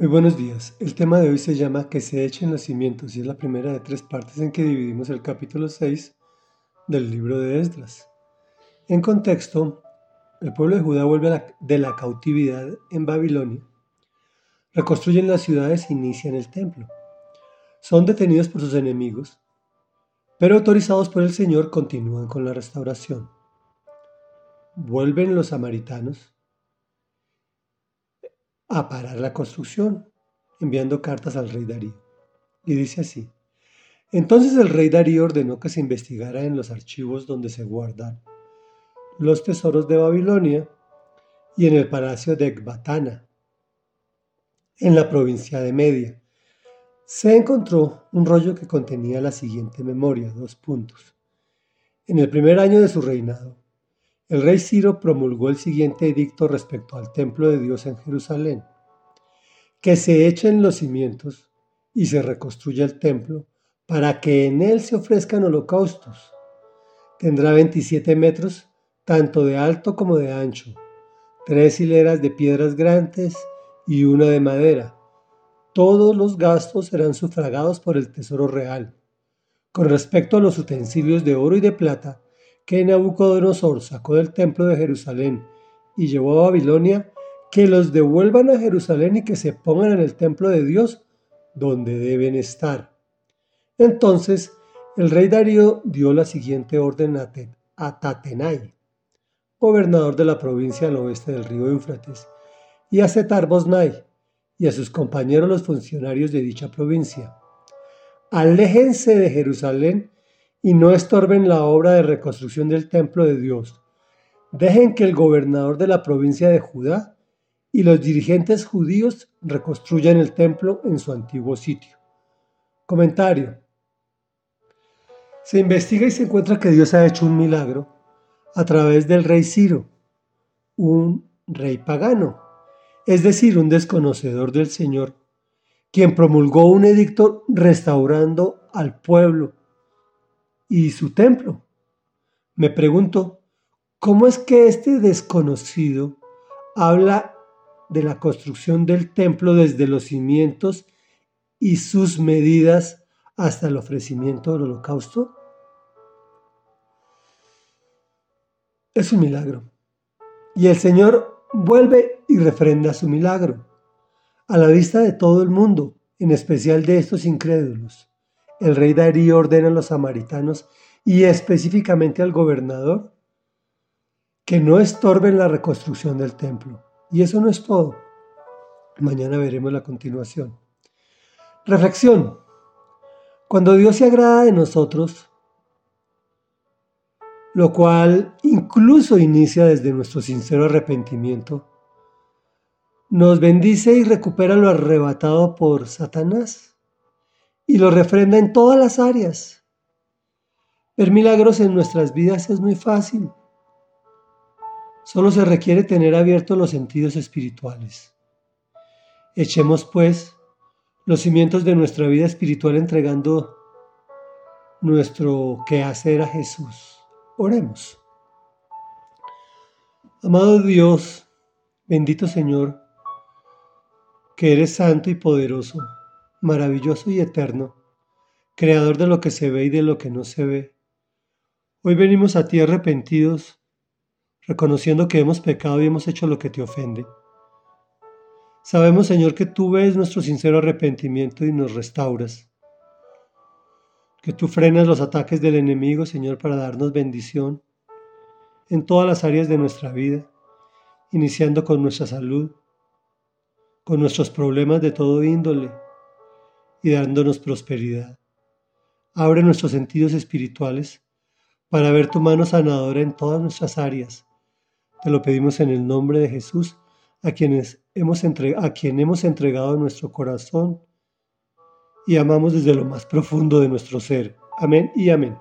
Muy buenos días. El tema de hoy se llama Que se echen los cimientos y es la primera de tres partes en que dividimos el capítulo 6 del libro de Esdras. En contexto, el pueblo de Judá vuelve de la cautividad en Babilonia, reconstruyen las ciudades e inician el templo. Son detenidos por sus enemigos, pero autorizados por el Señor continúan con la restauración. Vuelven los samaritanos a parar la construcción, enviando cartas al rey Darío. Y dice así, entonces el rey Darío ordenó que se investigara en los archivos donde se guardan los tesoros de Babilonia y en el palacio de Ecbatana, en la provincia de Media. Se encontró un rollo que contenía la siguiente memoria, dos puntos. En el primer año de su reinado, el rey Ciro promulgó el siguiente edicto respecto al templo de Dios en Jerusalén. Que se echen los cimientos y se reconstruya el templo para que en él se ofrezcan holocaustos. Tendrá 27 metros, tanto de alto como de ancho, tres hileras de piedras grandes y una de madera. Todos los gastos serán sufragados por el Tesoro Real. Con respecto a los utensilios de oro y de plata, que Nabucodonosor sacó del templo de Jerusalén y llevó a Babilonia, que los devuelvan a Jerusalén y que se pongan en el templo de Dios donde deben estar. Entonces el rey Darío dio la siguiente orden a Tatenai, gobernador de la provincia al oeste del río Éufrates, y a Setar Bosnai, y a sus compañeros los funcionarios de dicha provincia. Aléjense de Jerusalén y no estorben la obra de reconstrucción del templo de Dios. Dejen que el gobernador de la provincia de Judá y los dirigentes judíos reconstruyan el templo en su antiguo sitio. Comentario. Se investiga y se encuentra que Dios ha hecho un milagro a través del rey Ciro, un rey pagano, es decir, un desconocedor del Señor, quien promulgó un edicto restaurando al pueblo y su templo. Me pregunto, ¿cómo es que este desconocido habla de la construcción del templo desde los cimientos y sus medidas hasta el ofrecimiento del holocausto? Es un milagro. Y el Señor vuelve y refrenda su milagro a la vista de todo el mundo, en especial de estos incrédulos el rey Darío ordena a los samaritanos y específicamente al gobernador que no estorben la reconstrucción del templo. Y eso no es todo. Mañana veremos la continuación. Reflexión. Cuando Dios se agrada de nosotros, lo cual incluso inicia desde nuestro sincero arrepentimiento, nos bendice y recupera lo arrebatado por Satanás y lo refrenda en todas las áreas. Ver milagros en nuestras vidas es muy fácil. Solo se requiere tener abiertos los sentidos espirituales. Echemos pues los cimientos de nuestra vida espiritual entregando nuestro quehacer a Jesús. Oremos. Amado Dios, bendito Señor, que eres santo y poderoso maravilloso y eterno, creador de lo que se ve y de lo que no se ve. Hoy venimos a ti arrepentidos, reconociendo que hemos pecado y hemos hecho lo que te ofende. Sabemos, Señor, que tú ves nuestro sincero arrepentimiento y nos restauras, que tú frenas los ataques del enemigo, Señor, para darnos bendición en todas las áreas de nuestra vida, iniciando con nuestra salud, con nuestros problemas de todo índole, y dándonos prosperidad. Abre nuestros sentidos espirituales para ver tu mano sanadora en todas nuestras áreas. Te lo pedimos en el nombre de Jesús, a, quienes hemos a quien hemos entregado nuestro corazón y amamos desde lo más profundo de nuestro ser. Amén y amén.